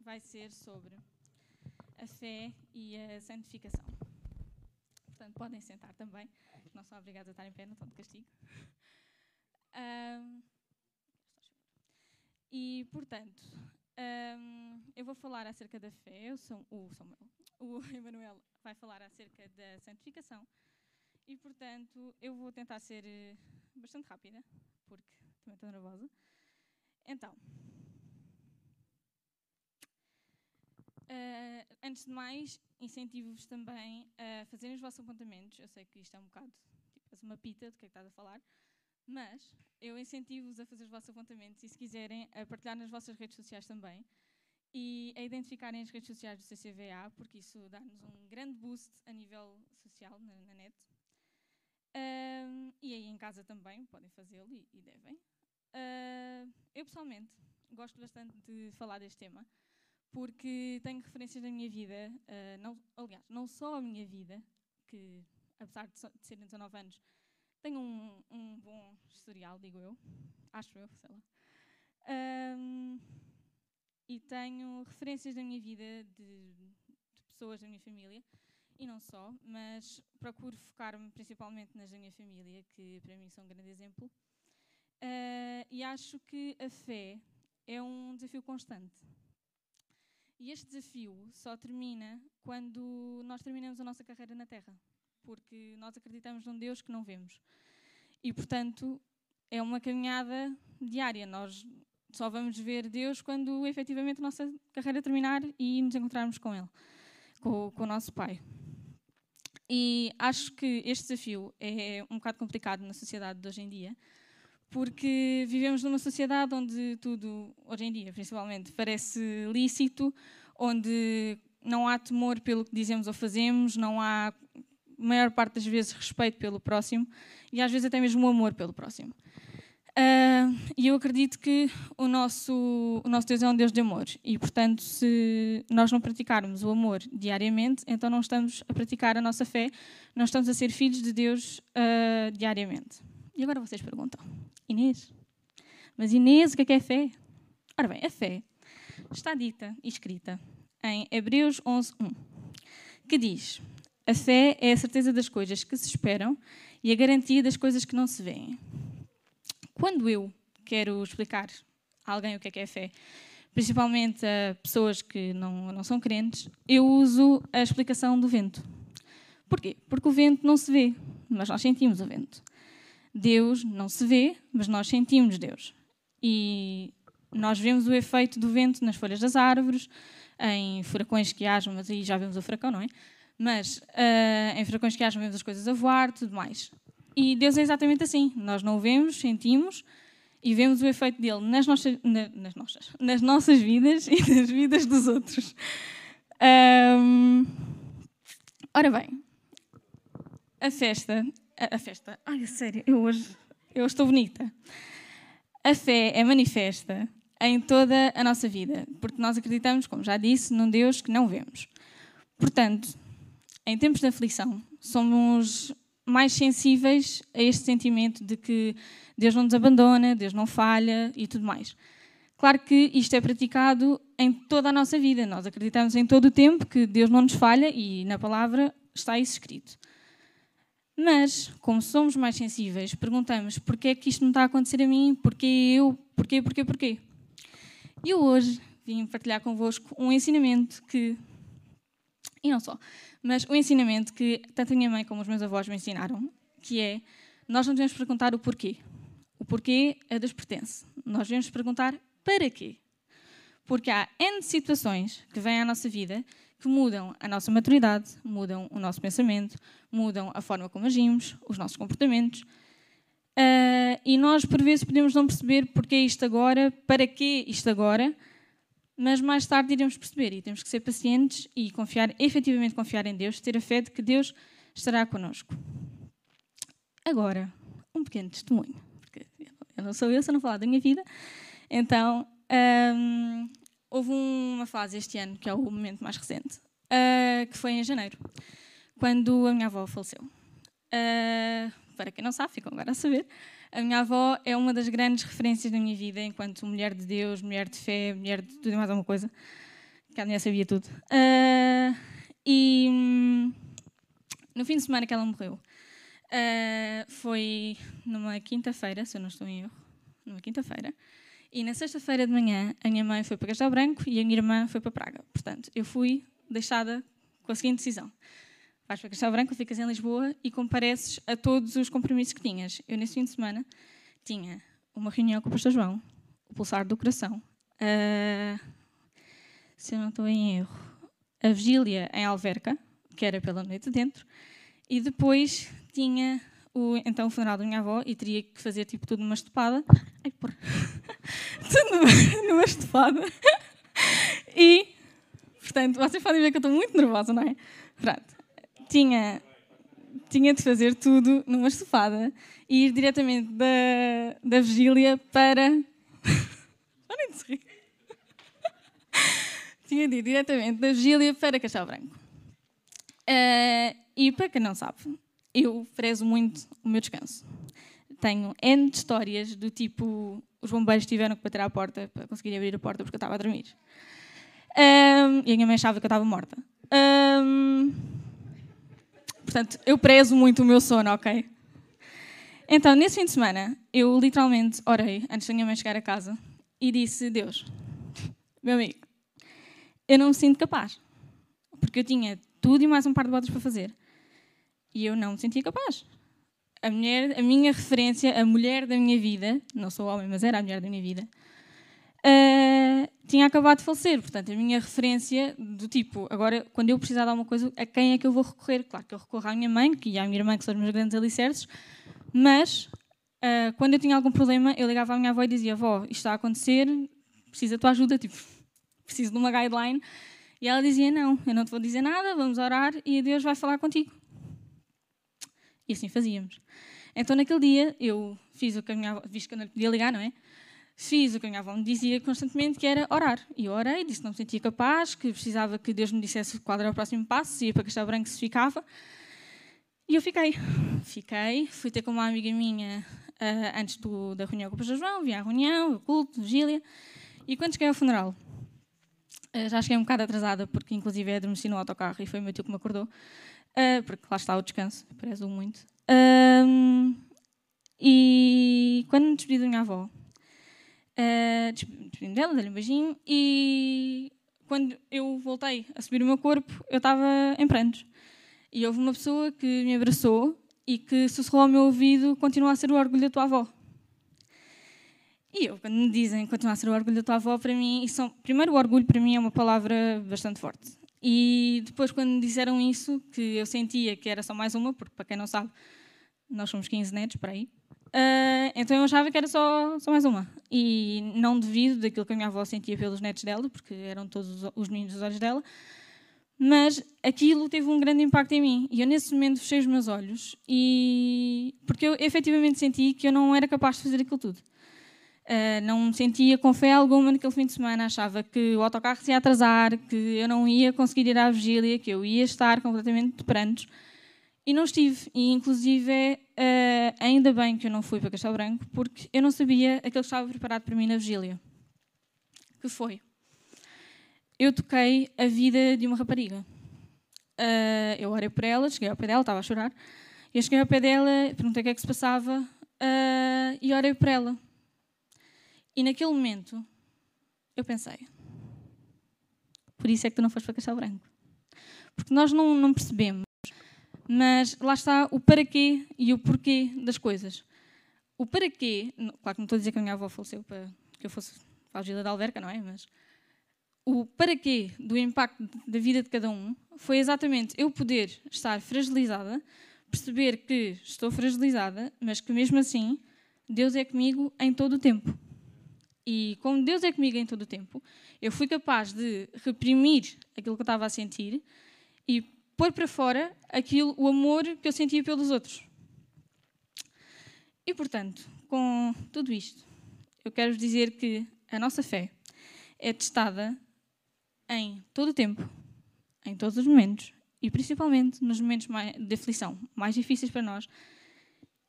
vai ser sobre a fé e a santificação. Portanto, podem sentar também, não são obrigados a estar em pé, não estão de castigo. Um, e, portanto, um, eu vou falar acerca da fé, sou, o Samuel, o Emanuel vai falar acerca da santificação. E, portanto, eu vou tentar ser eh, bastante rápida, porque também estou nervosa. Então, Uh, antes de mais, incentivo-vos também a fazerem os vossos apontamentos. Eu sei que isto é um bocado tipo, uma pita do que é que estás a falar, mas eu incentivo-vos a fazer os vossos apontamentos e, se quiserem, a partilhar nas vossas redes sociais também e a identificarem as redes sociais do CCVA, porque isso dá-nos um grande boost a nível social na, na net. E aí em casa também podem fazê-lo e, e, devem. Uh, eu pessoalmente gosto bastante de falar deste tema porque tenho referências da minha vida, uh, não, aliás, não só a minha vida, que apesar de, so, de serem 19 anos, tenho um, um, bom historial, digo eu, acho eu, sei lá. Um, e tenho referências da minha vida de, de, pessoas da minha família, e não só, mas procuro focar-me principalmente nas da minha família, que para mim são um grande exemplo. Uh, e acho que a fé é um desafio constante. E este desafio só termina quando nós terminamos a nossa carreira na Terra, porque nós acreditamos num Deus que não vemos. E, portanto, é uma caminhada diária. Nós só vamos ver Deus quando efetivamente a nossa carreira terminar e nos encontrarmos com Ele, com, com o nosso Pai. E acho que este desafio é um bocado complicado na sociedade de hoje em dia, porque vivemos numa sociedade onde tudo, hoje em dia principalmente, parece lícito, onde não há temor pelo que dizemos ou fazemos, não há, maior parte das vezes, respeito pelo próximo e às vezes até mesmo amor pelo próximo. Uh, e eu acredito que o nosso, o nosso Deus é um Deus de amor e, portanto, se nós não praticarmos o amor diariamente, então não estamos a praticar a nossa fé, não estamos a ser filhos de Deus uh, diariamente. E agora vocês perguntam, Inês, mas Inês, o que é, que é fé? Ora bem, a fé está dita e escrita em Hebreus 11, 1, que diz: A fé é a certeza das coisas que se esperam e a garantia das coisas que não se veem. Quando eu quero explicar a alguém o que é que é fé, principalmente a pessoas que não, não são crentes, eu uso a explicação do vento. Porquê? Porque o vento não se vê, mas nós sentimos o vento. Deus não se vê, mas nós sentimos Deus. E nós vemos o efeito do vento nas folhas das árvores, em furacões que hajam, mas aí já vemos o furacão, não é? Mas uh, em furacões que hajam, vemos as coisas a voar, tudo mais. E Deus é exatamente assim. Nós não o vemos, sentimos e vemos o efeito dele nas nossas, na, nas nossas, nas nossas vidas e nas vidas dos outros. Um, ora bem, a festa a, festa. Ai, sério, eu hoje eu estou bonita. A fé é manifesta em toda a nossa vida, porque nós acreditamos, como já disse, num Deus que não vemos. Portanto, em tempos de aflição, somos mais sensíveis a este sentimento de que Deus não nos abandona, Deus não falha e tudo mais. Claro que isto é praticado em toda a nossa vida. Nós acreditamos em todo o tempo que Deus não nos falha e na palavra está isso escrito. Mas, como somos mais sensíveis, perguntamos porquê é que isto não está a acontecer a mim, porquê eu, porquê, porquê, porquê. E hoje vim partilhar convosco um ensinamento que, e não só, mas um ensinamento que tanto a minha mãe como os meus avós me ensinaram, que é, nós não devemos perguntar o porquê. O porquê é dos pertence. Nós devemos perguntar para quê. Porque há N situações que vêm à nossa vida que mudam a nossa maturidade, mudam o nosso pensamento, mudam a forma como agimos, os nossos comportamentos. Uh, e nós, por vezes, podemos não perceber porque isto agora, para que isto agora, mas mais tarde iremos perceber e temos que ser pacientes e confiar, efetivamente confiar em Deus, ter a fé de que Deus estará connosco. Agora, um pequeno testemunho, porque eu não sou eu se não falar da minha vida. Então, um, houve uma fase este ano, que é o momento mais recente, uh, que foi em janeiro, quando a minha avó faleceu. Uh, para quem não sabe, ficam agora a saber. A minha avó é uma das grandes referências da minha vida enquanto mulher de Deus, mulher de fé, mulher de tudo e mais alguma coisa. que a mulher sabia tudo. Uh, e hum, no fim de semana que ela morreu, foi numa quinta-feira, se eu não estou em erro, numa quinta-feira, e na sexta-feira de manhã a minha mãe foi para Castelo Branco e a minha irmã foi para Praga. Portanto, eu fui deixada com a seguinte decisão. Vais para Castelo Branco, ficas em Lisboa e compareces a todos os compromissos que tinhas. Eu, nesse fim de semana, tinha uma reunião com o pastor João, o pulsar do coração, uh, se eu não estou em erro, a vigília em Alverca, que era pela noite dentro, e depois tinha o, então o funeral da minha avó e teria que fazer tipo tudo numa estopada. Ai, porra. tudo numa, estopada. e, portanto, vocês podem ver que eu estou muito nervosa, não é? Pronto. Tinha, tinha de fazer tudo numa estofada e ir diretamente da, da vigília para. Parem de rir. tinha de ir diretamente da vigília para Castelo Branco. Uh, e para quem não sabe, eu prezo muito o meu descanso. Tenho N de histórias do tipo: os bombeiros tiveram que bater à porta para conseguir abrir a porta porque eu estava a dormir. Um, e a minha mãe achava que eu estava morta. Um, portanto, eu prezo muito o meu sono, ok? Então, nesse fim de semana, eu literalmente orei antes da minha mãe chegar a casa e disse: Deus, meu amigo, eu não me sinto capaz. Porque eu tinha tudo e mais um par de botas para fazer. E eu não me sentia capaz. A, mulher, a minha referência, a mulher da minha vida, não sou homem, mas era a mulher da minha vida, uh, tinha acabado de falecer. Portanto, a minha referência do tipo, agora, quando eu precisar de alguma coisa, a quem é que eu vou recorrer? Claro que eu recorro à minha mãe, que e à minha irmã, que são os meus grandes alicerces, mas uh, quando eu tinha algum problema, eu ligava à minha avó e dizia: Avó, isto está a acontecer, preciso da tua ajuda, tipo, preciso de uma guideline. E ela dizia: Não, eu não te vou dizer nada, vamos orar e Deus vai falar contigo. E assim fazíamos. Então, naquele dia, eu fiz o que a minha avó, visto que eu não podia ligar, não é? Fiz o que a minha avó me dizia constantemente, que era orar. E eu orei, disse que não me sentia capaz, que precisava que Deus me dissesse qual era o próximo passo, se ia para Castelo Branco, se ficava. E eu fiquei. Fiquei, fui ter com uma amiga minha uh, antes do, da reunião com o Pastor João, vi a reunião, o culto, vigília. E quando cheguei ao funeral, uh, já cheguei um bocado atrasada, porque inclusive adormeci no autocarro e foi o meu tio que me acordou. Uh, porque lá está o descanso, prezo muito. E quando me despedi da minha avó, uh, despedi-me dela, dei-lhe um beijinho, e quando eu voltei a subir o meu corpo, eu estava em prantos. E houve uma pessoa que me abraçou e que sussurrou ao meu ouvido: continua a ser o orgulho da tua avó. E eu, quando me dizem continuar a ser o orgulho da tua avó, para mim, são, primeiro, o orgulho para mim é uma palavra bastante forte. E depois, quando me disseram isso, que eu sentia que era só mais uma, porque para quem não sabe, nós somos 15 netos para aí, uh, então eu achava que era só, só mais uma. E não devido daquilo que a minha avó sentia pelos netos dela, porque eram todos os meninos dos olhos dela, mas aquilo teve um grande impacto em mim. E eu, nesse momento, fechei os meus olhos, e porque eu efetivamente senti que eu não era capaz de fazer aquilo tudo. Uh, não sentia com fé alguma naquele fim de semana, achava que o autocarro se ia atrasar, que eu não ia conseguir ir à vigília, que eu ia estar completamente de prantos. E não estive. E, inclusive, uh, ainda bem que eu não fui para Castelo Branco, porque eu não sabia aquilo que estava preparado para mim na vigília. Que foi? Eu toquei a vida de uma rapariga. Uh, eu orei por ela, cheguei ao pé dela, estava a chorar. Eu cheguei ao pé dela, perguntei o que é que se passava e orei por ela e naquele momento, eu pensei: por isso é que tu não foste para Castelo Branco. Porque nós não, não percebemos, mas lá está o para quê e o porquê das coisas. O para quê, claro que não estou a dizer que a minha avó faleceu para que eu fosse para a Gila da Alverca, não é? Mas o para quê do impacto da vida de cada um foi exatamente eu poder estar fragilizada, perceber que estou fragilizada, mas que mesmo assim Deus é comigo em todo o tempo. E como Deus é comigo em todo o tempo, eu fui capaz de reprimir aquilo que eu estava a sentir e pôr para fora aquilo, o amor que eu sentia pelos outros. E portanto, com tudo isto, eu quero dizer que a nossa fé é testada em todo o tempo, em todos os momentos e principalmente nos momentos de aflição mais difíceis para nós,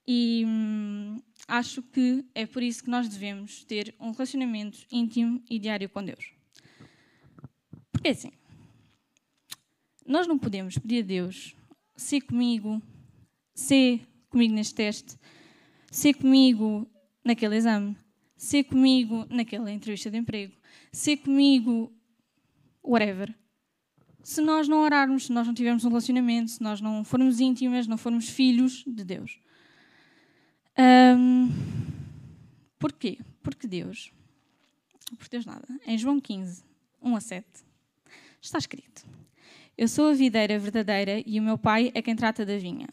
e hum, acho que é por isso que nós devemos ter um relacionamento íntimo e diário com Deus. Porque é assim, nós não podemos pedir a Deus, ser comigo, ser comigo neste teste, ser comigo naquele exame, ser comigo naquela entrevista de emprego, ser comigo, whatever. Se nós não orarmos, se nós não tivermos um relacionamento, se nós não formos íntimas, não formos filhos de Deus. Um, porquê? Porque Deus, por Deus nada, em João 15, 1 a 7, está escrito: Eu sou a videira verdadeira e o meu pai é quem trata da vinha.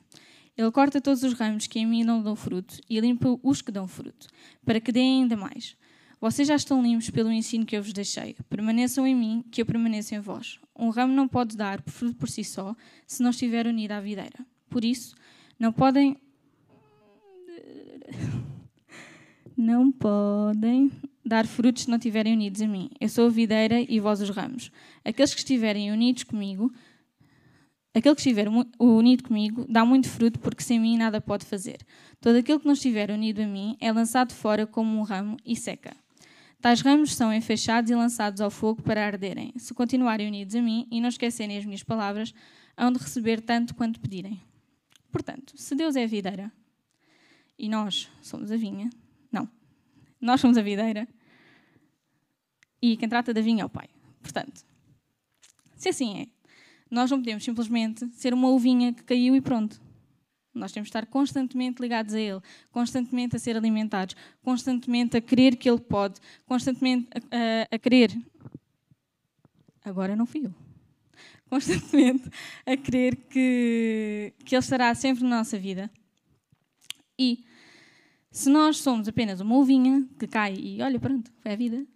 Ele corta todos os ramos que em mim não dão fruto e limpa os que dão fruto, para que deem ainda mais. Vocês já estão limpos pelo ensino que eu vos deixei. Permaneçam em mim, que eu permaneça em vós. Um ramo não pode dar fruto por si só, se não estiver unido à videira. Por isso, não podem. Não podem dar frutos se não estiverem unidos a mim. Eu sou a videira e vós os ramos. Aqueles que estiverem unidos comigo, aquele que estiver unido comigo, dá muito fruto, porque sem mim nada pode fazer. Todo aquele que não estiver unido a mim é lançado fora como um ramo e seca. Tais ramos são enfechados e lançados ao fogo para arderem. Se continuarem unidos a mim e não esquecerem as minhas palavras, hão de receber tanto quanto pedirem. Portanto, se Deus é a videira e nós somos a vinha, não, nós somos a videira e quem trata da vinha é o Pai. Portanto, se assim é, nós não podemos simplesmente ser uma uvinha que caiu e pronto. Nós temos de estar constantemente ligados a Ele, constantemente a ser alimentados, constantemente a crer que Ele pode, constantemente a, a, a querer. Agora não fui eu. Constantemente a crer que, que Ele estará sempre na nossa vida. E se nós somos apenas uma ovinha que cai e olha, pronto, foi a vida,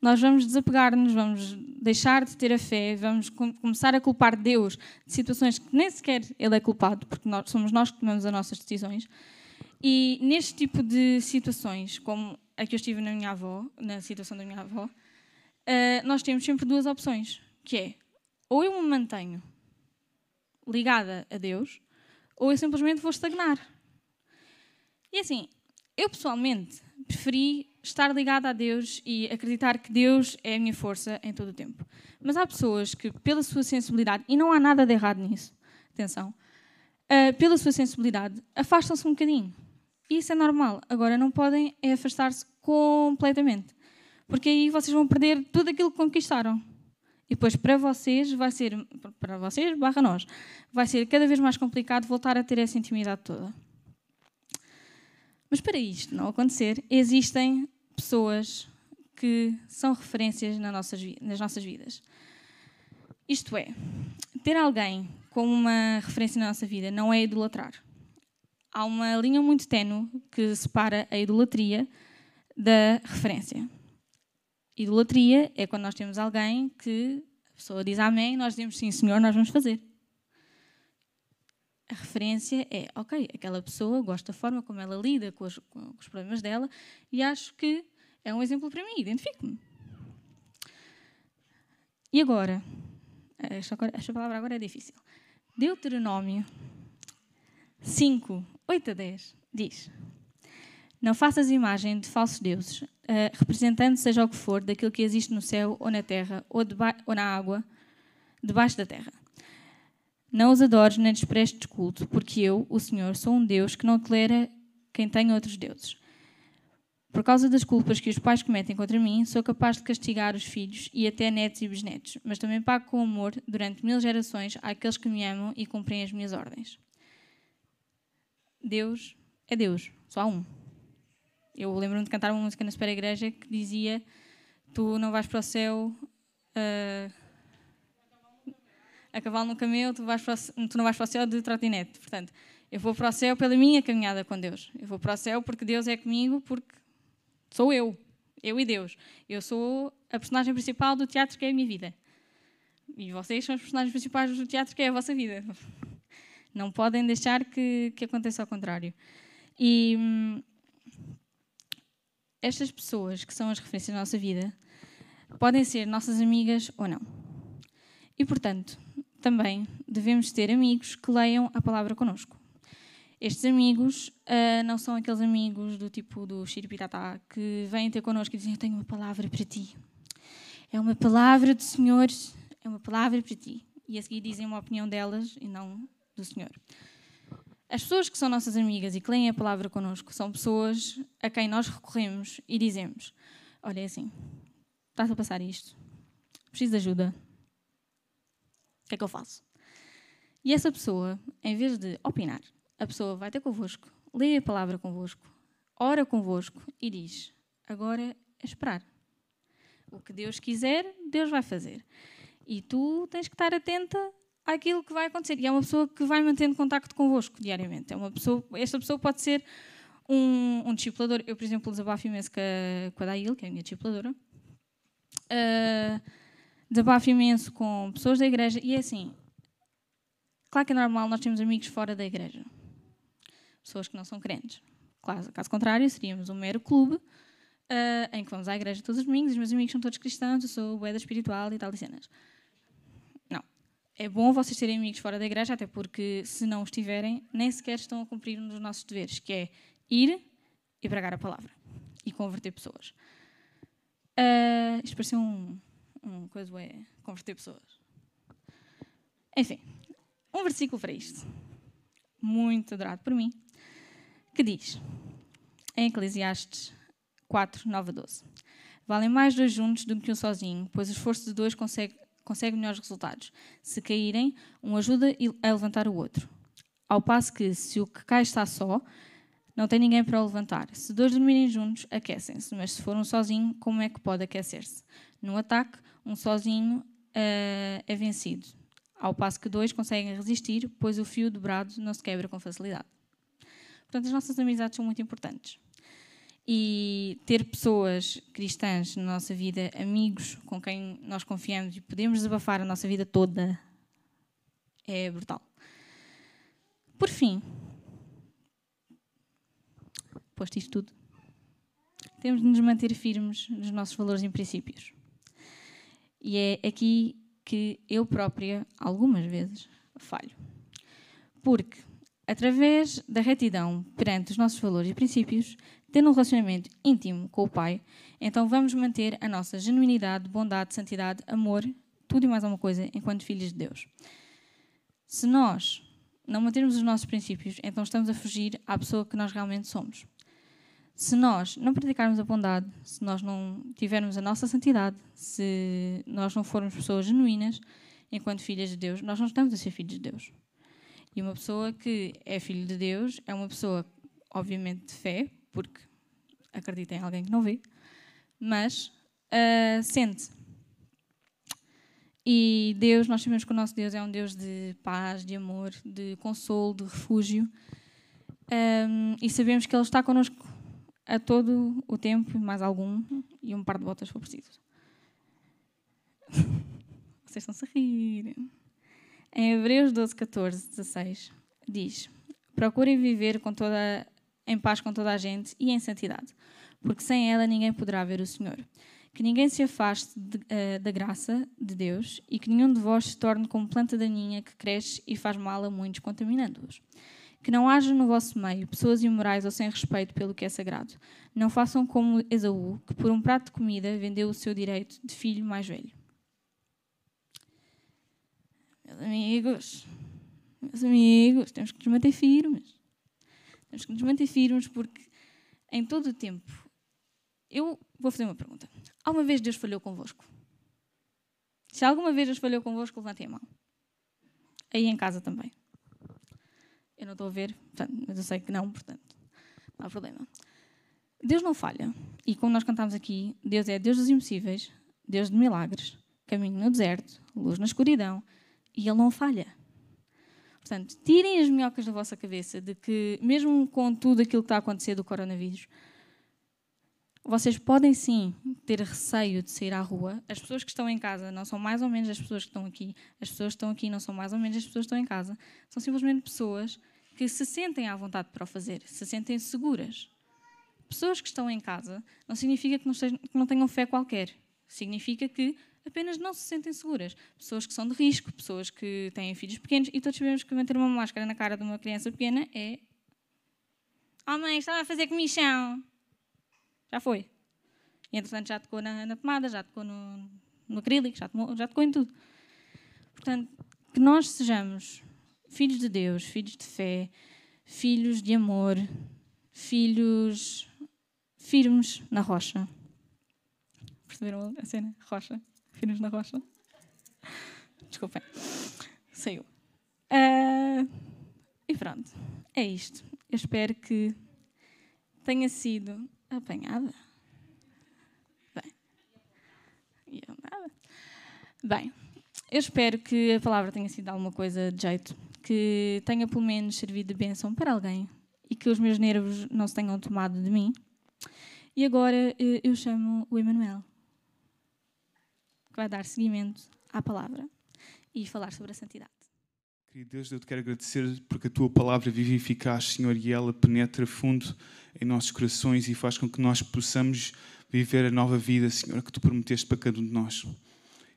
nós vamos desapegar-nos, vamos deixar de ter a fé, vamos com começar a culpar Deus de situações que nem sequer Ele é culpado, porque nós, somos nós que tomamos as nossas decisões. E neste tipo de situações, como a que eu estive na minha avó, na situação da minha avó, uh, nós temos sempre duas opções, que é ou eu me mantenho ligada a Deus, ou eu simplesmente vou estagnar. E assim, eu pessoalmente preferi estar ligada a Deus e acreditar que Deus é a minha força em todo o tempo. Mas há pessoas que, pela sua sensibilidade, e não há nada de errado nisso, atenção, uh, pela sua sensibilidade, afastam-se um bocadinho. Isso é normal. Agora, não podem é afastar-se completamente. Porque aí vocês vão perder tudo aquilo que conquistaram. E depois, para vocês, vai ser, para vocês, barra nós, vai ser cada vez mais complicado voltar a ter essa intimidade toda. Mas para isto não acontecer, existem pessoas que são referências nas nossas, vidas. Isto é, ter alguém como uma referência na nossa vida não é idolatrar. Há uma linha muito ténue que separa a idolatria da referência. Idolatria é quando nós temos alguém que a pessoa diz amém, nós dizemos sim, senhor, nós vamos fazer. A referência é, ok, aquela pessoa gosta da forma como ela lida com os, com os problemas dela e acho que é um exemplo para mim, identifico-me. E agora, esta, palavra agora é difícil. Deuteronômio 5, 8 a 10 diz: Não faças imagem de falsos deuses, uh, representando seja o que for daquilo que existe no céu ou na terra ou, ou na água, debaixo da terra. Não os adores nem desprestes culto, porque eu, o Senhor, sou um Deus que não tolera quem tem outros deuses. Por causa das culpas que os pais cometem contra mim, sou capaz de castigar os filhos e até netos e bisnetos, mas também pago com amor durante mil gerações àqueles que me amam e cumprem as minhas ordens. Deus é Deus, só há um. Eu lembro-me de cantar uma música na Supera Igreja que dizia: Tu não vais para o céu. Uh, a cavalo no camelo, tu, vais o, tu não vais para o céu de trotinete. Portanto, eu vou para o céu pela minha caminhada com Deus. Eu vou para o céu porque Deus é comigo, porque sou eu. Eu e Deus. Eu sou a personagem principal do teatro que é a minha vida. E vocês são os personagens principais do teatro que é a vossa vida. Não podem deixar que, que aconteça ao contrário. E hum, estas pessoas que são as referências da nossa vida podem ser nossas amigas ou não. E, portanto, também devemos ter amigos que leiam a palavra connosco. Estes amigos uh, não são aqueles amigos do tipo do Xiripitatá que vêm ter connosco e dizem: Eu tenho uma palavra para ti. É uma palavra do Senhor é uma palavra para ti. E a seguir dizem uma opinião delas e não do Senhor. As pessoas que são nossas amigas e que leem a palavra connosco são pessoas a quem nós recorremos e dizemos: Olha, é assim, estás a passar isto, preciso de ajuda, que é que eu faço? E essa pessoa, em vez de opinar, a pessoa vai ter convosco, lê a palavra convosco, ora convosco e diz: Agora é esperar. O que Deus quiser, Deus vai fazer. E tu tens que estar atenta àquilo que vai acontecer. E é uma pessoa que vai mantendo contacto convosco diariamente. É uma pessoa, esta pessoa pode ser um, um discipulador. Eu, por exemplo, desabafo imenso com a, com a Dail, que é a minha discipuladora. Uh, desabafo imenso com pessoas da igreja. E é assim, claro que é normal nós temos amigos fora da igreja. Pessoas que não são crentes. Claro, caso contrário, seríamos um mero clube uh, em que vamos à igreja todos os domingos, os meus amigos são todos cristãos, eu sou boeda espiritual e tal e cenas. Não. É bom vocês terem amigos fora da igreja, até porque se não os tiverem, nem sequer estão a cumprir um dos nossos deveres, que é ir e pregar a palavra e converter pessoas. Uh, isto pareceu um, um coisa é converter pessoas. Enfim, um versículo para isto, muito adorado por mim, que diz, em Eclesiastes 4, 9 a 12. Valem mais dois juntos do que um sozinho, pois o esforço de dois consegue, consegue melhores resultados. Se caírem, um ajuda a levantar o outro. Ao passo que, se o que cai está só, não tem ninguém para o levantar. Se dois dormirem juntos, aquecem-se, mas se for um sozinho, como é que pode aquecer-se? No ataque, um sozinho uh, é vencido, ao passo que dois conseguem resistir, pois o fio dobrado não se quebra com facilidade. Portanto, as nossas amizades são muito importantes e ter pessoas cristãs na nossa vida, amigos com quem nós confiamos e podemos desabafar a nossa vida toda, é brutal. Por fim, posto isto tudo, temos de nos manter firmes nos nossos valores e princípios. E é aqui que eu própria, algumas vezes, falho. Porque, através da retidão perante os nossos valores e princípios, tendo um relacionamento íntimo com o Pai, então vamos manter a nossa genuinidade, bondade, santidade, amor, tudo e mais alguma coisa, enquanto filhos de Deus. Se nós não mantermos os nossos princípios, então estamos a fugir à pessoa que nós realmente somos. Se nós não praticarmos a bondade, se nós não tivermos a nossa santidade, se nós não formos pessoas genuínas, enquanto filhas de Deus, nós não estamos a ser filhos de Deus. E uma pessoa que é filho de Deus é uma pessoa, obviamente, de fé, porque acredita em alguém que não vê, mas uh, sente. E Deus, nós sabemos que o nosso Deus é um Deus de paz, de amor, de consolo, de refúgio. Um, e sabemos que Ele está connosco a todo o tempo, mais algum, e um par de botas for preciso. Vocês estão-se a rir. Em Hebreus 12, 14, 16, diz: Procurem viver com toda em paz com toda a gente e em santidade, porque sem ela ninguém poderá ver o Senhor. Que ninguém se afaste de, uh, da graça de Deus e que nenhum de vós se torne como planta daninha que cresce e faz mal a muitos, contaminando-os. Que não haja no vosso meio pessoas imorais ou sem respeito pelo que é sagrado. Não façam como Esaú, que por um prato de comida vendeu o seu direito de filho mais velho. Meus amigos, meus amigos, temos que nos manter firmes. Temos que nos manter firmes porque em todo o tempo. Eu vou fazer uma pergunta. Alguma vez Deus falhou convosco? Se alguma vez Deus falhou convosco, levantem a mão. Aí em casa também. Eu não estou a ver, mas eu sei que não, portanto, não há problema. Deus não falha. E como nós cantamos aqui, Deus é Deus dos impossíveis, Deus de milagres, caminho no deserto, luz na escuridão, e Ele não falha. Portanto, tirem as minhocas da vossa cabeça de que, mesmo com tudo aquilo que está a acontecer do coronavírus, vocês podem sim ter receio de sair à rua. As pessoas que estão em casa não são mais ou menos as pessoas que estão aqui. As pessoas que estão aqui não são mais ou menos as pessoas que estão em casa. São simplesmente pessoas que se sentem à vontade para o fazer, se sentem seguras. Pessoas que estão em casa não significa que não, sejam, que não tenham fé qualquer. Significa que apenas não se sentem seguras. Pessoas que são de risco, pessoas que têm filhos pequenos, e todos sabemos que manter uma máscara na cara de uma criança pequena é. Oh mãe, estava a fazer comichão. Já foi. E entretanto já tocou na, na tomada, já tocou no, no acrílico, já, tomou, já tocou em tudo. Portanto, que nós sejamos filhos de Deus, filhos de fé, filhos de amor, filhos firmes na rocha. Perceberam a cena? Rocha. Firmes na rocha. Desculpem. Saiu. Uh, e pronto. É isto. Eu espero que tenha sido apanhada. Bem. Bem, eu espero que a palavra tenha sido alguma coisa de jeito, que tenha pelo menos servido de bênção para alguém e que os meus nervos não se tenham tomado de mim. E agora eh, eu chamo o Emanuel, que vai dar seguimento à palavra e falar sobre a santidade. Querido Deus, eu te quero agradecer porque a tua palavra vive e eficaz, Senhor, e ela penetra fundo em nossos corações e faz com que nós possamos viver a nova vida, Senhor, que tu prometeste para cada um de nós.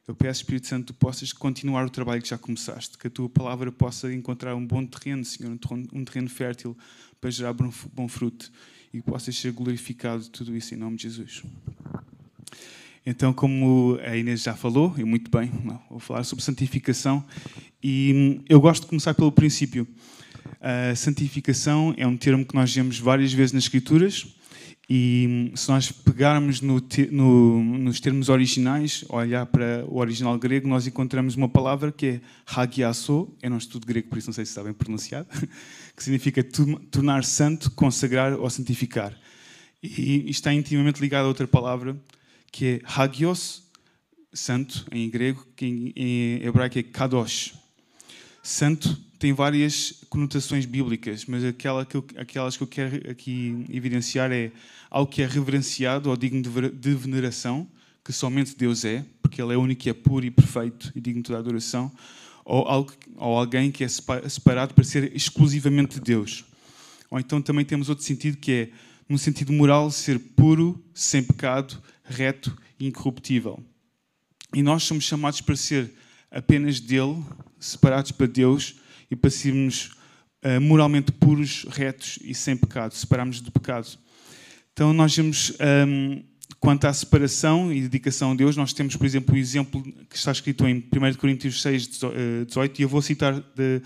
Eu peço, Espírito Santo, que possas continuar o trabalho que já começaste, que a tua palavra possa encontrar um bom terreno, Senhor, um terreno fértil para gerar bom fruto e que possas ser glorificado tudo isso em nome de Jesus. Então, como a Inês já falou, e muito bem, vou falar sobre santificação e eu gosto de começar pelo princípio. A santificação é um termo que nós vemos várias vezes nas Escrituras e se nós pegarmos no, no, nos termos originais, olhar para o original grego, nós encontramos uma palavra que é hagiaso, eu não estudo grego, por isso não sei se sabem pronunciar, que significa tornar santo, consagrar ou santificar. E está intimamente ligado a outra palavra, que é hagios, santo em grego, que em hebraico é kadosh. Santo tem várias conotações bíblicas, mas aquela que eu, aquelas que eu quero aqui evidenciar é algo que é reverenciado ou digno de veneração, que somente Deus é, porque Ele é único e é puro e perfeito e digno toda adoração, ou, algo, ou alguém que é separado para ser exclusivamente de Deus. Ou então também temos outro sentido que é, no sentido moral, ser puro, sem pecado, reto e incorruptível. E nós somos chamados para ser apenas dele, separados para Deus e para sermos uh, moralmente puros, retos e sem pecado, separarmos do pecado. Então nós vemos, um, ehm, quanto à separação e dedicação a Deus, nós temos, por exemplo, o exemplo que está escrito em 1 Coríntios 6, 18, e eu vou citar de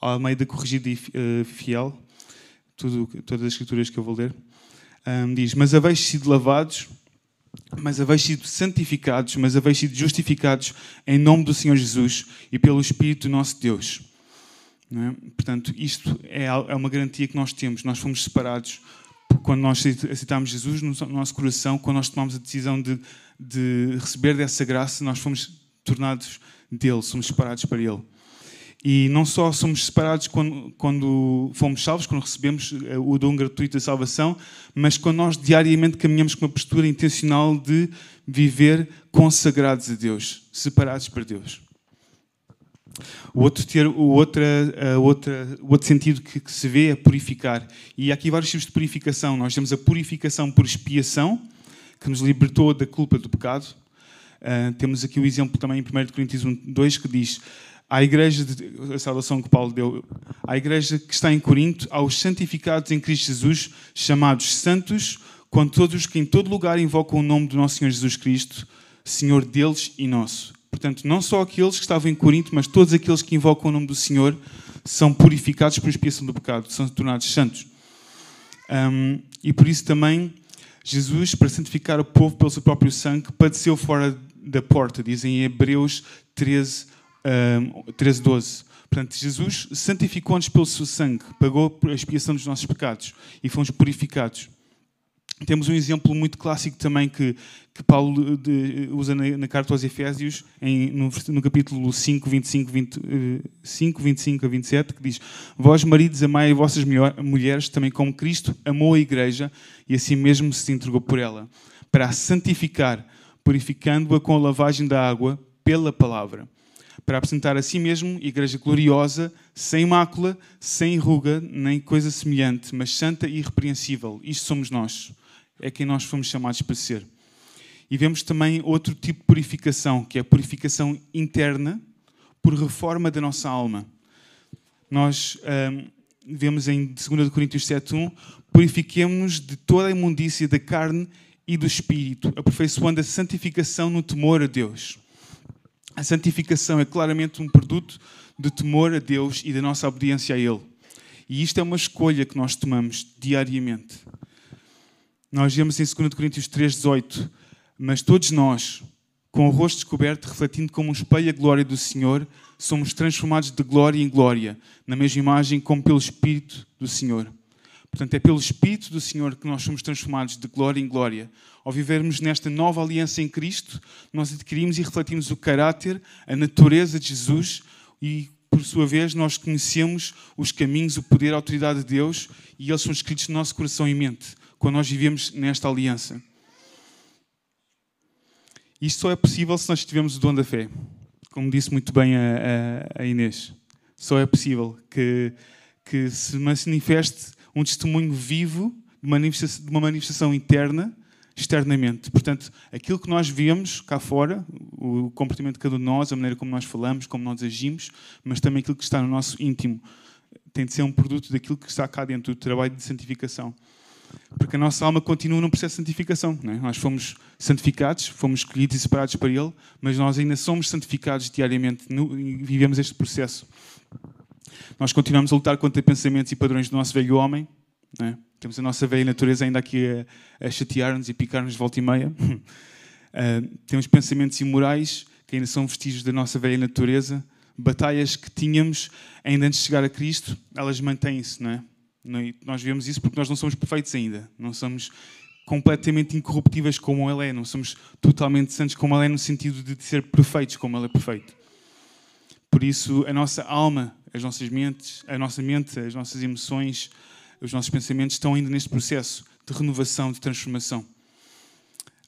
Almeida Corrigida e uh, Fiel, tudo, todas as escrituras que eu vou ler. Um, ehm, diz, mas haveis sido lavados mas haveis sido santificados, mas haveis sido justificados em nome do Senhor Jesus e pelo Espírito nosso Deus. É? Portanto, isto é, é uma garantia que nós temos. Nós fomos separados quando nós aceitamos Jesus no nosso coração, quando nós tomamos a decisão de, de receber dessa graça, nós fomos tornados dele, somos separados para ele. E não só somos separados quando, quando, fomos salvos, quando recebemos eh, o dom gratuito da salvação, mas quando nós diariamente caminhamos com uma postura intencional de viver consagrados a Deus, separados para Deus. O outro, ter, o outra, a outra, o outro sentido que, que, se vê é purificar. E há aqui vários tipos de purificação. Nós temos a purificação por expiação, que nos libertou da culpa do pecado. Uh, temos aqui o exemplo também em 1 Coríntios 1, 2 que diz à igreja, de, a saudação que Paulo deu, à igreja que está em Corinto, aos santificados em Cristo Jesus, chamados santos, com todos que em todo lugar invocam o nome do nosso Senhor Jesus Cristo, Senhor deles e nosso. Portanto, não só aqueles que estavam em Corinto, mas todos aqueles que invocam o nome do Senhor são purificados por expiação do pecado, são tornados santos. Um, e por isso também Jesus, para santificar o povo pelo seu próprio sangue, padeceu fora da porta, dizem em Hebreus 13, 13, 12. Portanto, Jesus santificou-nos pelo seu sangue, pagou a expiação dos nossos pecados e fomos purificados. Temos um exemplo muito clássico também que, que Paulo de, usa na, na, carta aos Efésios, em, no, no, capítulo 5, 25, 20, 5, 25 a 27, que diz: Vós, maridos, amai as vossas mulheres, também como Cristo amou a igreja e assim mesmo se entregou por ela, para a santificar, purificando-a com a lavagem da água pela palavra para apresentar a si mesmo igreja gloriosa, sem mácula, sem ruga, nem coisa semelhante, mas santa e irrepreensível. Isto somos nós. É quem nós fomos chamados para ser. E vemos também outro tipo de purificação, que é a purificação interna por reforma da nossa alma. Nós hum, vemos em 2 Coríntios 7.1 purifiquemos de toda a imundícia da carne e do espírito, aperfeiçoando a santificação no temor a Deus. A santificação é claramente um produto de temor a Deus e da nossa obediência a Ele. E isto é uma escolha que nós tomamos diariamente. Nós vemos em 2 Coríntios 3,18: Mas todos nós, com o rosto descoberto, refletindo como um espelho a glória do Senhor, somos transformados de glória em glória, na mesma imagem como pelo Espírito do Senhor. Portanto, é pelo Espírito do Senhor que nós somos transformados de glória em glória. Ao vivermos nesta nova aliança em Cristo, nós adquirimos e refletimos o caráter, a natureza de Jesus e, por sua vez, nós conhecemos os caminhos, o poder, a autoridade de Deus e eles são escritos no nosso coração e mente quando nós vivemos nesta aliança. Isto só é possível se nós tivermos o dom da fé. Como disse muito bem a, a, a Inês. Só é possível que, que se manifeste um testemunho vivo de uma manifestação, de uma manifestação interna externamente. Portanto, aquilo que nós vemos cá fora, o comportamento de cada um de nós, a maneira como nós falamos, como nós agimos, mas também aquilo que está no nosso íntimo, tem de ser um produto daquilo que está cá dentro do trabalho de santificação. Porque a nossa alma continua num processo de santificação. É? Nós fomos santificados, fomos escolhidos e separados para Ele, mas nós ainda somos santificados diariamente e vivemos este processo. Nós continuamos a lutar contra pensamentos e padrões do nosso velho homem. É? Temos a nossa velha natureza ainda aqui a, a chatear-nos e picar-nos de volta e meia. Uh, temos pensamentos imorais que ainda são vestígios da nossa velha natureza. Batalhas que tínhamos ainda antes de chegar a Cristo, elas mantêm-se, não é? Nós vemos isso porque nós não somos perfeitos ainda. Não somos completamente incorruptíveis como Ele é. Não somos totalmente santos como Ele é, no sentido de ser perfeitos como Ele é perfeito. Por isso, a nossa alma, as nossas mentes, a nossa mente, as nossas emoções, os nossos pensamentos estão ainda neste processo de renovação, de transformação.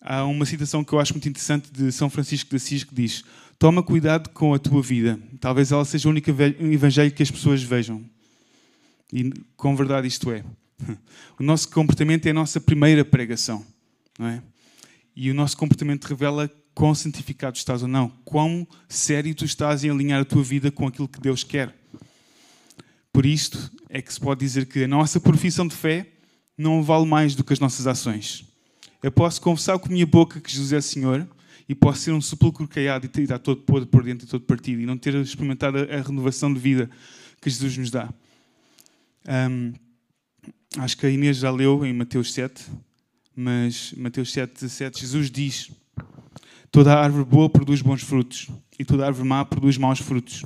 Há uma citação que eu acho muito interessante de São Francisco de Assis que diz: Toma cuidado com a tua vida. Talvez ela seja o único evangelho que as pessoas vejam. E com verdade isto é. O nosso comportamento é a nossa primeira pregação. Não é? E o nosso comportamento revela quão santificado estás ou não. Quão sério tu estás em alinhar a tua vida com aquilo que Deus quer. Por isto é que se pode dizer que a nossa profissão de fé não vale mais do que as nossas ações. Eu posso confessar com a minha boca que Jesus é Senhor e posso ser um sepulcro caiado e estar todo podre por dentro e todo partido e não ter experimentado a renovação de vida que Jesus nos dá. Um, acho que a Inês já leu em Mateus 7, mas Mateus 7, 17, Jesus diz: Toda árvore boa produz bons frutos e toda árvore má produz maus frutos.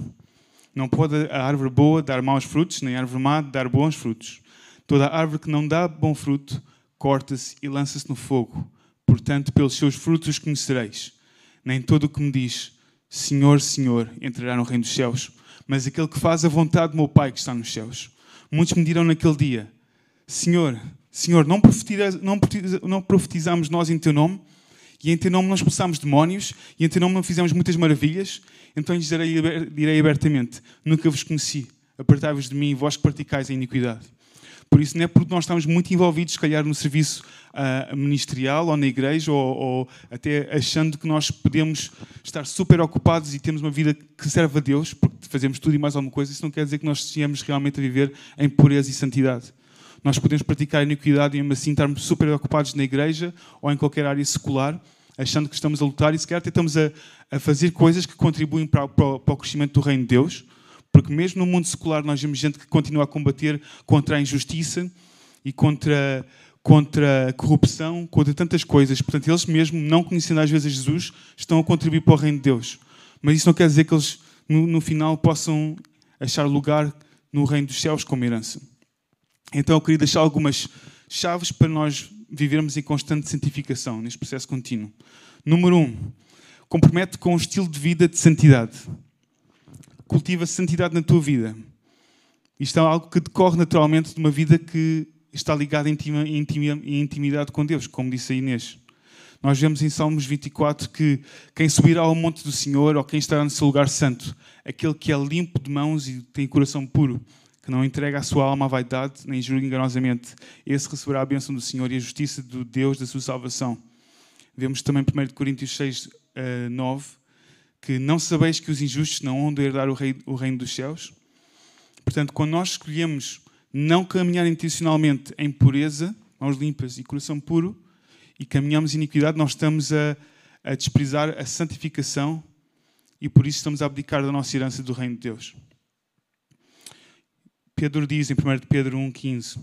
Não pode a árvore boa dar maus frutos, nem a árvore má dar bons frutos. Toda árvore que não dá bom fruto, corta-se e lança-se no fogo. Portanto, pelos seus frutos os conhecereis. Nem todo o que me diz, Senhor, Senhor, entrará no reino dos céus, mas aquele que faz a vontade do meu Pai que está nos céus. Muitos me dirão naquele dia, Senhor, Senhor, não, não, não profetizamos nós em Teu nome? E em Teu nome não expulsamos demónios? E em Teu nome não fizemos muitas maravilhas? Então lhes direi, direi abertamente: Nunca vos conheci. Apartai-vos de mim, vós que praticais a iniquidade. Por isso, não é porque nós estamos muito envolvidos, se calhar, no serviço uh, ministerial ou na igreja, ou, ou, até achando que nós podemos estar super ocupados e temos uma vida que serve a Deus, porque fazemos tudo e mais alguma coisa, isso não quer dizer que nós estejamos realmente a viver em pureza e santidade. Nós podemos praticar iniquidade e, mesmo assim, estarmos super ocupados na igreja ou em qualquer área secular, achando que estamos a lutar e, se calhar, até estamos a, a fazer coisas que contribuem para, para, para o crescimento do reino de Deus, porque mesmo no mundo secular nós vemos gente que continua a combater contra a injustiça e contra, contra a corrupção, contra tantas coisas. Portanto, eles mesmo, não conhecendo às vezes Jesus, estão a contribuir para o reino de Deus. Mas isso não quer dizer que eles, no, no final, possam achar lugar no reino dos céus como herança. Então eu queria deixar algumas chaves para nós vivermos em constante santificação, neste processo contínuo. Número um, compromete com um estilo de vida de santidade. Cultiva santidade na tua vida. Isto é algo que decorre naturalmente de uma vida que está ligada em intimidade com Deus, como disse a Inês. Nós vemos em Salmos 24 que quem subirá ao monte do Senhor, ou quem estará no seu lugar santo, aquele que é limpo de mãos e tem coração puro, que não entrega a sua alma à vaidade, nem jura enganosamente, esse receberá a bênção do Senhor e a justiça do Deus da sua salvação. Vemos também 1 Coríntios 6, uh, 9, que não sabeis que os injustos não hão de herdar o reino dos céus? Portanto, quando nós escolhemos não caminhar intencionalmente em pureza, mãos limpas e coração puro, e caminhamos em iniquidade, nós estamos a, a desprezar a santificação e por isso estamos a abdicar da nossa herança do reino de Deus. Pedro diz em 1 Pedro 1,15: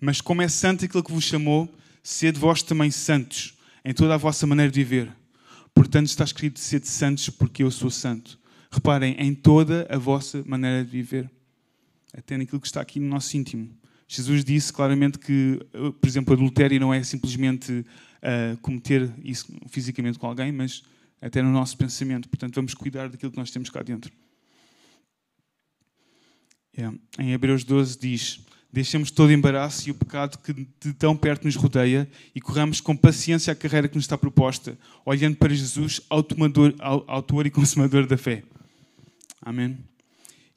Mas como é santo aquele que vos chamou, sede vós também santos em toda a vossa maneira de viver. Portanto, está escrito: sede santos, porque eu sou santo. Reparem, em toda a vossa maneira de viver, até naquilo que está aqui no nosso íntimo. Jesus disse claramente que, por exemplo, adultério não é simplesmente uh, cometer isso fisicamente com alguém, mas até no nosso pensamento. Portanto, vamos cuidar daquilo que nós temos cá dentro. Yeah. Em Hebreus 12 diz: Deixemos todo o embaraço e o pecado que de tão perto nos rodeia e corramos com paciência a carreira que nos está proposta, olhando para Jesus, autor e consumador da fé. Amém.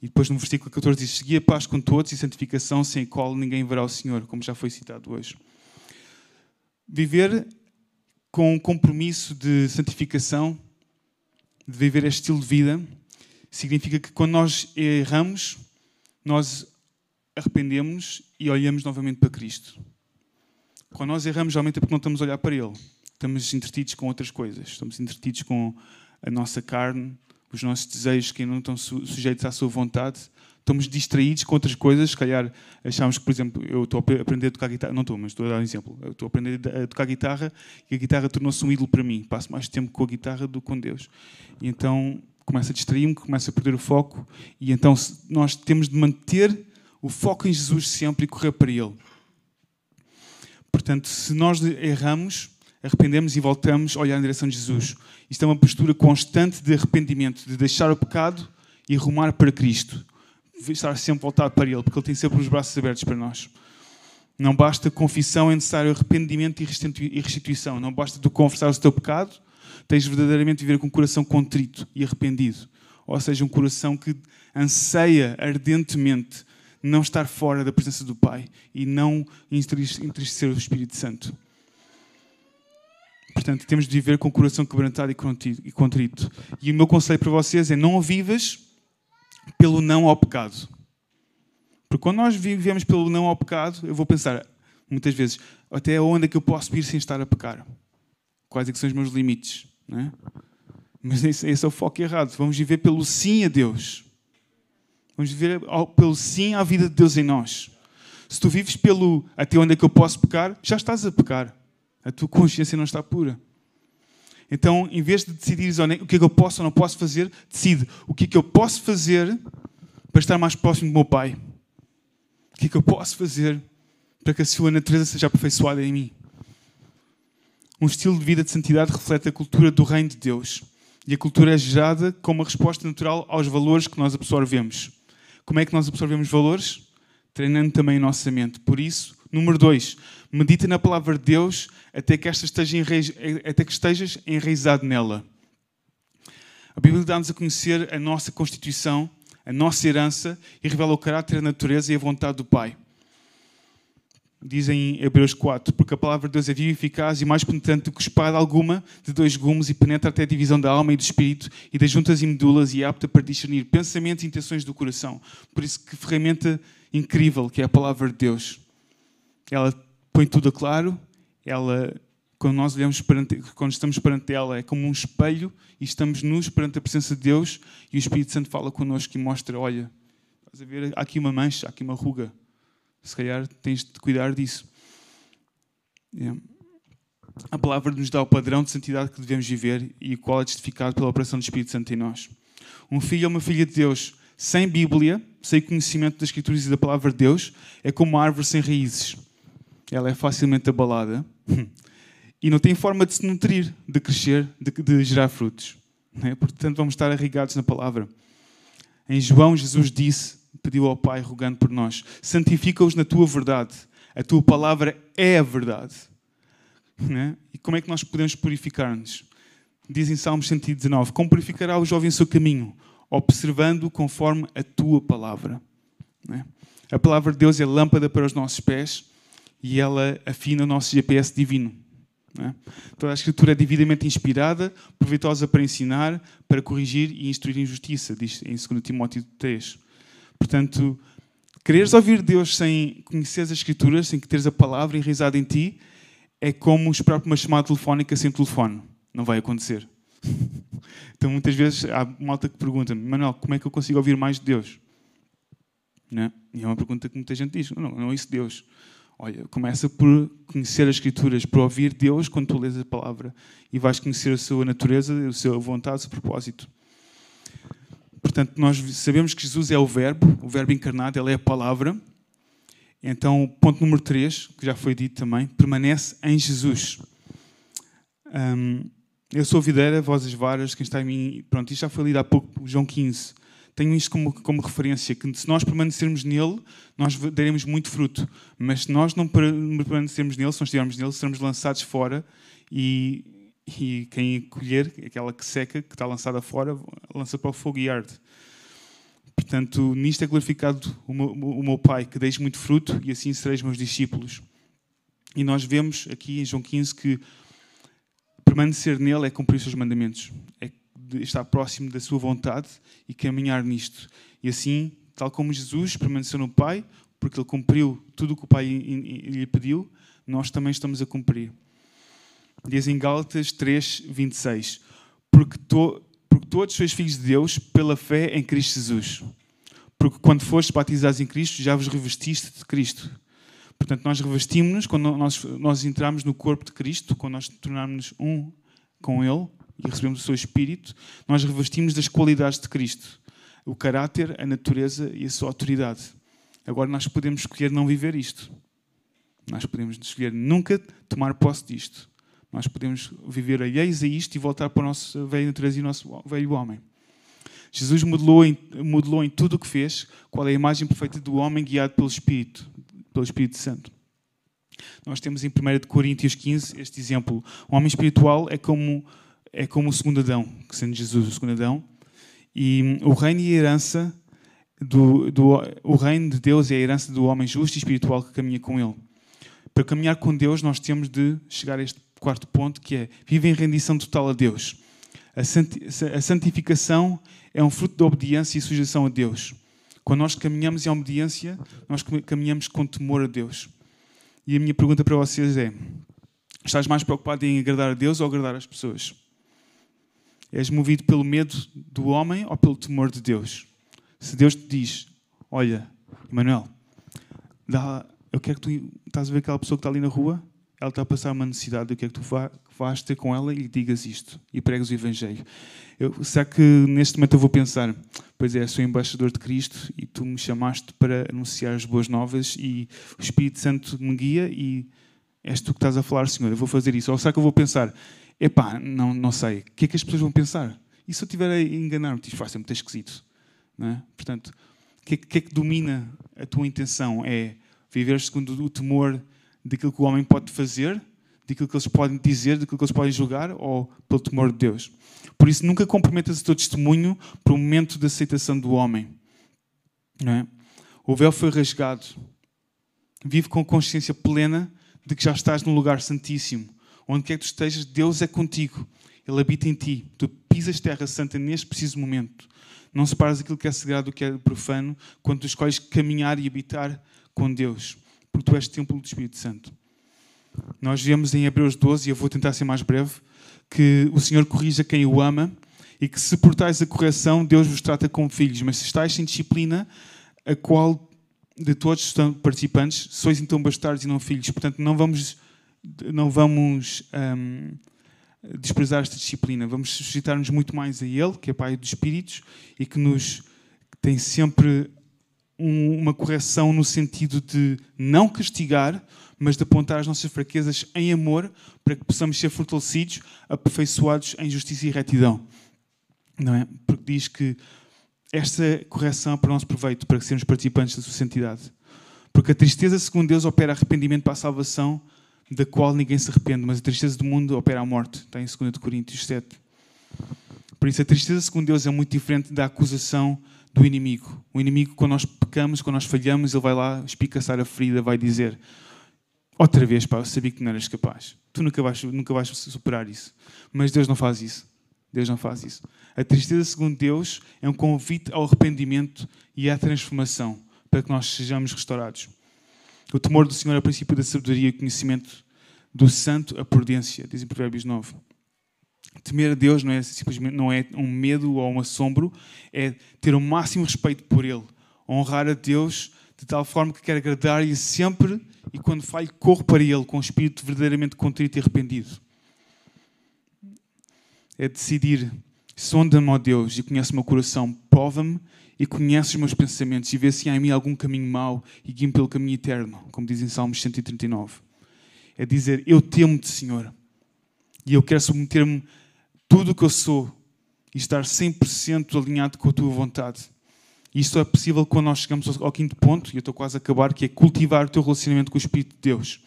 E depois no versículo 14 diz: Segui a paz com todos e santificação, sem a qual ninguém verá o Senhor, como já foi citado hoje. Viver com um compromisso de santificação, de viver este estilo de vida, significa que quando nós erramos, nós arrependemos e olhamos novamente para Cristo. Quando nós erramos, geralmente é porque não estamos a olhar para Ele. Estamos entretidos com outras coisas. Estamos entretidos com a nossa carne, os nossos desejos que não estão sujeitos à sua vontade. Estamos distraídos com outras coisas. Se calhar achamos que, por exemplo, eu estou a aprender a tocar guitarra. Não estou, mas estou a dar um exemplo. Eu estou a aprender a tocar guitarra e a guitarra tornou-se um ídolo para mim. Passo mais tempo com a guitarra do que com Deus. E então começa a distrair-me, começa a perder o foco. E então nós temos de manter o foco em Jesus sempre e correr para Ele. Portanto, se nós erramos, arrependemos e voltamos a olhar na direção de Jesus. Isto é uma postura constante de arrependimento, de deixar o pecado e arrumar para Cristo. Estar sempre voltado para Ele, porque Ele tem sempre os braços abertos para nós. Não basta confissão, é necessário arrependimento e restituição. Não basta tu confessar o teu pecado, tens verdadeiramente de viver com um coração contrito e arrependido. Ou seja, um coração que anseia ardentemente não estar fora da presença do Pai e não entristecer o Espírito Santo. Portanto, temos de viver com o coração quebrantado e contrito. E o meu conselho para vocês é não vivas pelo não ao pecado. Porque quando nós vivemos pelo não ao pecado, eu vou pensar, muitas vezes, até onde é que eu posso ir sem estar a pecar? Quais é que são os meus limites? Não é? Mas esse, é o foco errado. Vamos viver pelo sim a Deus. Vamos viver pelo sim à vida de Deus em nós. Se tu vives pelo até onde é que eu posso pecar, já estás a pecar. A tua consciência não está pura. Então, em vez de decidir o que é que eu posso ou não posso fazer, decide o que é que eu posso fazer para estar mais próximo do meu Pai. O que é que eu posso fazer para que a sua natureza seja aperfeiçoada em mim. Um estilo de vida de santidade reflete a cultura do reino de Deus. E a cultura é gerada como uma resposta natural aos valores que nós absorvemos. Como é que nós absorvemos valores? Treinando também a nossa mente. Por isso, número dois, medita na palavra de Deus até que, esta esteja enraiz... até que estejas enraizado nela. A Bíblia dá-nos a conhecer a nossa constituição, a nossa herança e revela o caráter, a natureza e a vontade do Pai. Dizem em Hebreus 4, porque a palavra de Deus é viva e eficaz e mais penetrante do que espada alguma de dois gumes e penetra até a divisão da alma e do espírito e das juntas e medulas e é apta para discernir pensamentos e intenções do coração. Por isso, que ferramenta incrível que é a palavra de Deus. Ela põe tudo a claro, ela, quando nós olhamos perante, quando estamos perante ela, é como um espelho e estamos nus perante a presença de Deus e o Espírito Santo fala connosco e mostra: olha, estás a ver, há aqui uma mancha, há aqui uma ruga se calhar tens de cuidar disso. Yeah. A palavra nos dá o padrão de santidade que devemos viver e o qual é justificado pela operação do Espírito Santo em nós. Um filho ou uma filha de Deus sem Bíblia, sem conhecimento das Escrituras e da palavra de Deus, é como uma árvore sem raízes. Ela é facilmente abalada e não tem forma de se nutrir, de crescer, de, de gerar frutos. É? Portanto, vamos estar arregados na palavra. Em João, Jesus disse pediu ao Pai, rogando por nós: santifica-os na tua verdade. A tua palavra é a verdade. Né? E como é que nós podemos purificar-nos? Diz em Salmos 119: Como purificará o jovem o seu caminho? Observando conforme a tua palavra. Né? A palavra de Deus é lâmpada para os nossos pés e ela afina o nosso GPS divino. Né? Toda a Escritura é devidamente inspirada, proveitosa para ensinar, para corrigir e instruir em justiça, diz em 2 Timóteo 3. Portanto, quereres ouvir Deus sem conhecer as Escrituras, sem que teres a palavra enraizada em ti, é como esperar por uma chamada telefónica sem telefone. Não vai acontecer. Então, muitas vezes, há malta que pergunta-me, Manuel, como é que eu consigo ouvir mais de Deus? É? E é uma pergunta que muita gente diz, não, não é isso Deus. Olha, começa por conhecer as Escrituras, por ouvir Deus quando tu lês a palavra e vais conhecer a sua natureza, a sua vontade, o seu propósito. Portanto, nós sabemos que Jesus é o Verbo, o Verbo encarnado, ele é a palavra. Então, ponto número 3, que já foi dito também, permanece em Jesus. Eu sou a videira, vós as varas, quem está em mim. Pronto, isto já foi lido há pouco, João 15. Tenho isto como, como referência, que se nós permanecermos nele, nós daremos muito fruto. Mas se nós não permanecermos nele, se não estivermos nele, seremos lançados fora e, e quem colher, aquela que seca, que está lançada fora, lança para o fogo e arde. Portanto, nisto é glorificado o meu, o meu Pai, que deixe muito fruto e assim sereis meus discípulos. E nós vemos aqui em João 15 que permanecer nele é cumprir os seus mandamentos, é estar próximo da sua vontade e caminhar nisto. E assim, tal como Jesus permaneceu no Pai, porque ele cumpriu tudo o que o Pai lhe pediu, nós também estamos a cumprir. Diz em Gálatas 3, 26: Porque, to, porque todos sois filhos de Deus pela fé em Cristo Jesus. Porque quando foste batizados em Cristo, já vos revestiste de Cristo. Portanto, nós revestimos-nos quando nós, nós entramos no corpo de Cristo, quando nós tornamos um com Ele e recebemos o seu Espírito, nós revestimos das qualidades de Cristo. O caráter, a natureza e a sua autoridade. Agora nós podemos escolher não viver isto. Nós podemos escolher nunca tomar posse disto. Nós podemos viver alheios a isto e voltar para a nossa velha natureza e o nosso velho homem. Jesus modelou em, modelou em tudo o que fez qual é a imagem perfeita do homem guiado pelo Espírito pelo Espírito Santo. Nós temos em 1 Coríntios 15 este exemplo. O homem espiritual é como, é como o segundo Adão, que sendo Jesus o segundo Adão. E o reino e a herança do, do, o reino de Deus é a herança do homem justo e espiritual que caminha com ele. Para caminhar com Deus, nós temos de chegar a este quarto ponto, que é viver em rendição total a Deus. A santificação é um fruto da obediência e sujeição a Deus. Quando nós caminhamos em obediência, nós caminhamos com temor a Deus. E a minha pergunta para vocês é: estás mais preocupado em agradar a Deus ou agradar as pessoas? És movido pelo medo do homem ou pelo temor de Deus? Se Deus te diz: Olha, Emanuel, eu quero que tu estás a ver aquela pessoa que está ali na rua, ela está a passar uma necessidade, eu quero que tu vás ter com ela e lhe digas isto e pregas o Evangelho. Eu, será que neste momento eu vou pensar, pois é, sou embaixador de Cristo e tu me chamaste para anunciar as boas novas e o Espírito Santo me guia e és tu que estás a falar, Senhor, eu vou fazer isso. Ou será que eu vou pensar, epá, não, não sei, o que é que as pessoas vão pensar? E se eu estiver a enganar-me, isto vai ser muito esquisito. Não é? Portanto, o que, é, que é que domina a tua intenção? É viver segundo o temor daquilo que o homem pode fazer, daquilo que eles podem dizer, daquilo que eles podem julgar, ou pelo temor de Deus? Por isso, nunca comprometas o teu testemunho para o momento de aceitação do homem. Não é? O véu foi rasgado. Vive com consciência plena de que já estás num lugar santíssimo. Onde quer que tu estejas, Deus é contigo. Ele habita em ti. Tu pisas terra santa neste preciso momento. Não separas aquilo que é sagrado do que é profano quando tu escolhes caminhar e habitar com Deus. Porque tu és templo do Espírito Santo. Nós vemos em Hebreus 12, e eu vou tentar ser mais breve, que o Senhor corrija quem o ama e que se portais a correção, Deus vos trata como filhos. Mas se estáis sem disciplina, a qual de todos estão participantes, sois então bastardos e não filhos. Portanto, não vamos, não vamos um, desprezar esta disciplina. Vamos suscitar-nos muito mais a Ele, que é Pai dos Espíritos, e que nos tem sempre um, uma correção no sentido de não castigar, mas de apontar as nossas fraquezas em amor, para que possamos ser fortalecidos, aperfeiçoados em justiça e retidão. Não é? Porque diz que esta correção é para o nosso proveito, para que sermos participantes da sua santidade. Porque a tristeza, segundo Deus, opera arrependimento para a salvação, da qual ninguém se arrepende, mas a tristeza do mundo opera a morte. Está em 2 Coríntios 7. Por isso, a tristeza, segundo Deus, é muito diferente da acusação do inimigo. O inimigo, quando nós pecamos, quando nós falhamos, ele vai lá espicaçar a ferida, vai dizer: Outra vez, pá, eu sabia que não eras capaz. Tu nunca vais, nunca vais superar isso. Mas Deus não faz isso. Deus não faz isso. A tristeza, segundo Deus, é um convite ao arrependimento e à transformação para que nós sejamos restaurados. O temor do Senhor é o princípio da sabedoria e conhecimento do santo, a prudência, diz em Provérbios 9. Temer a Deus não é simplesmente não é um medo ou um assombro, é ter o máximo respeito por Ele, honrar a Deus de tal forma que quer agradar-lhe sempre e quando falho, corro para Ele com o espírito verdadeiramente contrito e arrependido. É decidir, sonda-me, ó Deus, e conhece o meu coração, prova-me e conhece os meus pensamentos e vê se há em mim algum caminho mau e guie-me pelo caminho eterno, como diz em Salmos 139. É dizer, eu temo-te, Senhor, e eu quero submeter-me tudo o que eu sou e estar 100% alinhado com a tua vontade. Isto é possível quando nós chegamos ao quinto ponto, e eu estou quase a acabar, que é cultivar o teu relacionamento com o Espírito de Deus.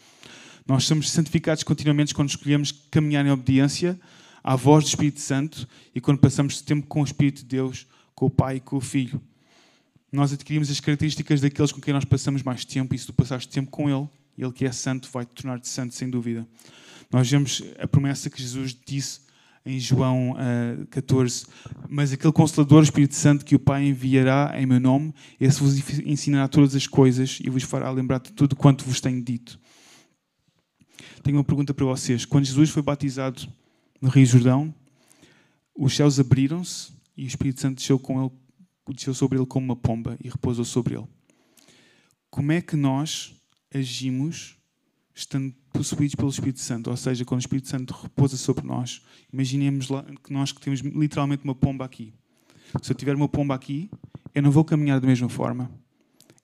Nós somos santificados continuamente quando escolhemos caminhar em obediência à voz do Espírito Santo e quando passamos tempo com o Espírito de Deus, com o Pai e com o Filho. Nós adquirimos as características daqueles com quem nós passamos mais tempo, e se tu passaste tempo com Ele, Ele que é santo, vai te tornar-te santo, sem dúvida. Nós vemos a promessa que Jesus disse em João uh, 14. Mas aquele Consolador, Espírito Santo, que o Pai enviará em meu nome, esse vos ensinará todas as coisas e vos fará lembrar de tudo quanto vos tenho dito. Tenho uma pergunta para vocês. Quando Jesus foi batizado no Rio Jordão, os céus abriram-se e o Espírito Santo desceu, com ele, desceu sobre ele como uma pomba e repousou sobre ele. Como é que nós agimos estando possuídos pelo Espírito Santo, ou seja, quando o Espírito Santo repousa sobre nós, imaginemos que nós que temos literalmente uma pomba aqui. Se eu tiver uma pomba aqui, eu não vou caminhar da mesma forma,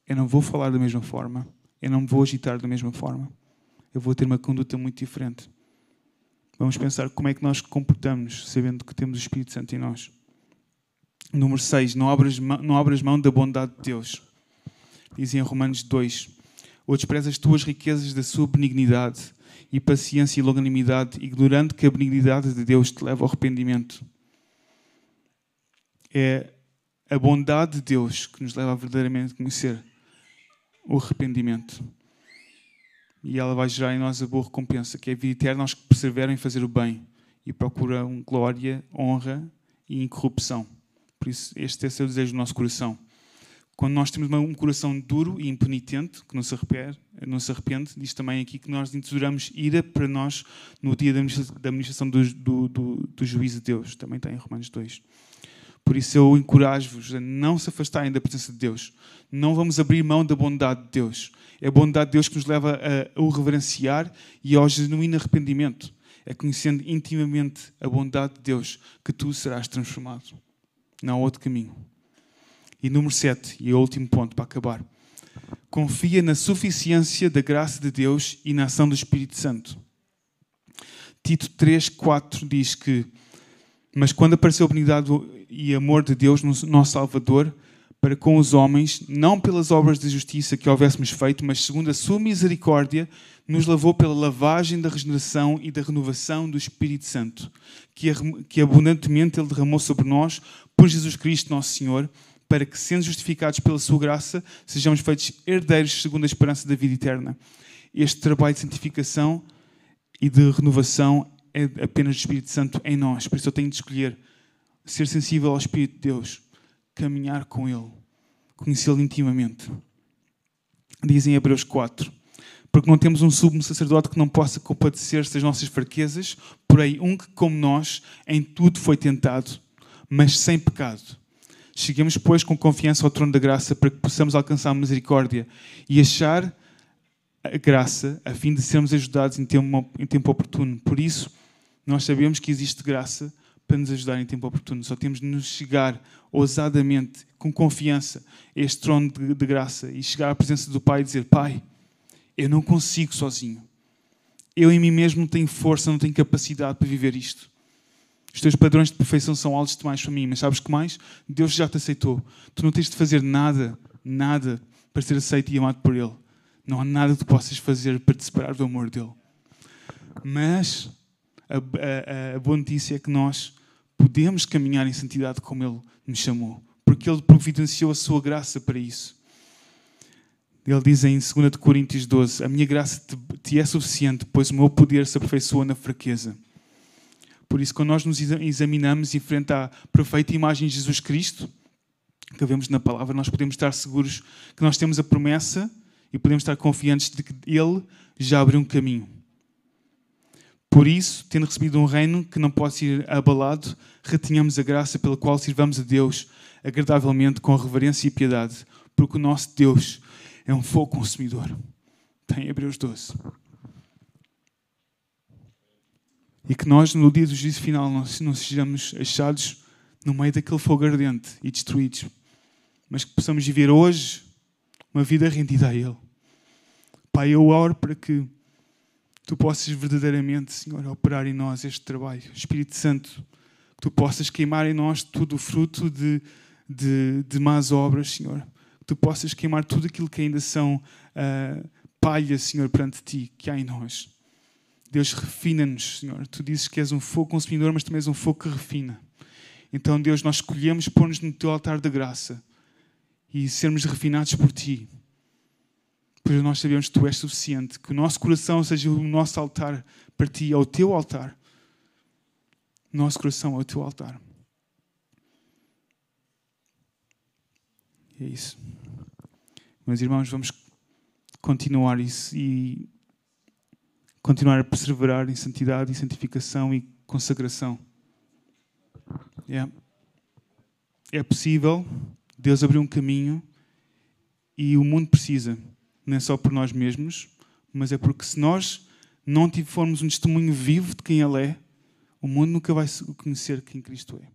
eu não vou falar da mesma forma, eu não me vou agitar da mesma forma. Eu vou ter uma conduta muito diferente. Vamos pensar como é que nós comportamos, sabendo que temos o Espírito Santo em nós. Número 6. Não abras, não abras mão da bondade de Deus. Dizem em Romanos 2 ou despreza as tuas riquezas da sua benignidade e paciência e longanimidade, ignorando que a benignidade de Deus te leva ao arrependimento. É a bondade de Deus que nos leva a verdadeiramente conhecer o arrependimento. E ela vai gerar em nós a boa recompensa, que é a vida eterna aos que perseveram em fazer o bem e procuram glória, honra e incorrupção. Por isso, este é o desejo do nosso coração. Quando nós temos um coração duro e impenitente, que não se arrepende, não se arrepende diz também aqui que nós entregamos ira para nós no dia da administração do, do, do, do juízo de Deus. Também está em Romanos 2. Por isso eu encorajo-vos a não se afastarem da presença de Deus. Não vamos abrir mão da bondade de Deus. É a bondade de Deus que nos leva a, o reverenciar e ao genuíno arrependimento. É conhecendo intimamente a bondade de Deus que tu serás transformado. Não há outro caminho. E número 7, e é o último ponto para acabar. Confia na suficiência da graça de Deus e na ação do Espírito Santo. Tito 3, 4 diz que Mas quando apareceu a benignidade e amor de Deus, nosso Salvador, para com os homens, não pelas obras de justiça que houvéssemos feito, mas segundo a sua misericórdia, nos lavou pela lavagem da regeneração e da renovação do Espírito Santo, que abundantemente Ele derramou sobre nós por Jesus Cristo, nosso Senhor para que, sendo justificados pela sua graça, sejamos feitos herdeiros segundo a esperança da vida eterna. Este trabalho de santificação e de renovação é apenas do Espírito Santo em nós. Por isso eu tenho de escolher ser sensível ao Espírito de Deus, caminhar com Ele, conhecê-lo intimamente. Dizem em Hebreus 4 porque não temos um sumo sacerdote que não possa compadecer-se das nossas fraquezas, porém um que, como nós, em tudo foi tentado, mas sem pecado. Cheguemos, pois, com confiança ao trono da graça para que possamos alcançar a misericórdia e achar a graça a fim de sermos ajudados em tempo, em tempo oportuno. Por isso, nós sabemos que existe graça para nos ajudar em tempo oportuno. Só temos de nos chegar ousadamente, com confiança, a este trono de, de graça e chegar à presença do Pai e dizer: Pai, eu não consigo sozinho. Eu em mim mesmo não tenho força, não tenho capacidade para viver isto. Os teus padrões de perfeição são altos demais para mim, mas sabes que mais? Deus já te aceitou. Tu não tens de fazer nada, nada para ser aceito e amado por Ele. Não há nada que possas fazer para te separar do amor dele. Mas a, a, a boa notícia é que nós podemos caminhar em santidade como Ele nos chamou, porque Ele providenciou a sua graça para isso. Ele diz em 2 Coríntios 12: A minha graça te, te é suficiente, pois o meu poder se aperfeiçoa na fraqueza. Por isso, quando nós nos examinamos em frente à perfeita imagem de Jesus Cristo, que vemos na palavra, nós podemos estar seguros que nós temos a promessa e podemos estar confiantes de que Ele já abriu um caminho. Por isso, tendo recebido um reino que não pode ser abalado, retenhamos a graça pela qual sirvamos a Deus agradavelmente com reverência e piedade, porque o nosso Deus é um fogo consumidor. Tem Hebreus 12. E que nós, no dia do juízo final, não, não sejamos achados no meio daquele fogo ardente e destruídos, mas que possamos viver hoje uma vida rendida a Ele. Pai, eu oro para que tu possas verdadeiramente, Senhor, operar em nós este trabalho. Espírito Santo, que tu possas queimar em nós todo o fruto de, de, de más obras, Senhor. Que tu possas queimar tudo aquilo que ainda são uh, palha, Senhor, perante ti, que há em nós. Deus, refina-nos, Senhor. Tu dizes que és um fogo consumidor, mas também és um fogo que refina. Então, Deus, nós escolhemos pôr-nos no teu altar da graça e sermos refinados por ti. Pois nós sabemos que tu és suficiente, que o nosso coração seja o nosso altar para ti, é o teu altar. Nosso coração é o teu altar. E é isso. Meus irmãos, vamos continuar isso e continuar a perseverar em santidade e santificação e consagração. É, é possível, Deus abriu um caminho e o mundo precisa, não é só por nós mesmos, mas é porque se nós não formos um testemunho vivo de quem Ele é, o mundo nunca vai conhecer quem Cristo é.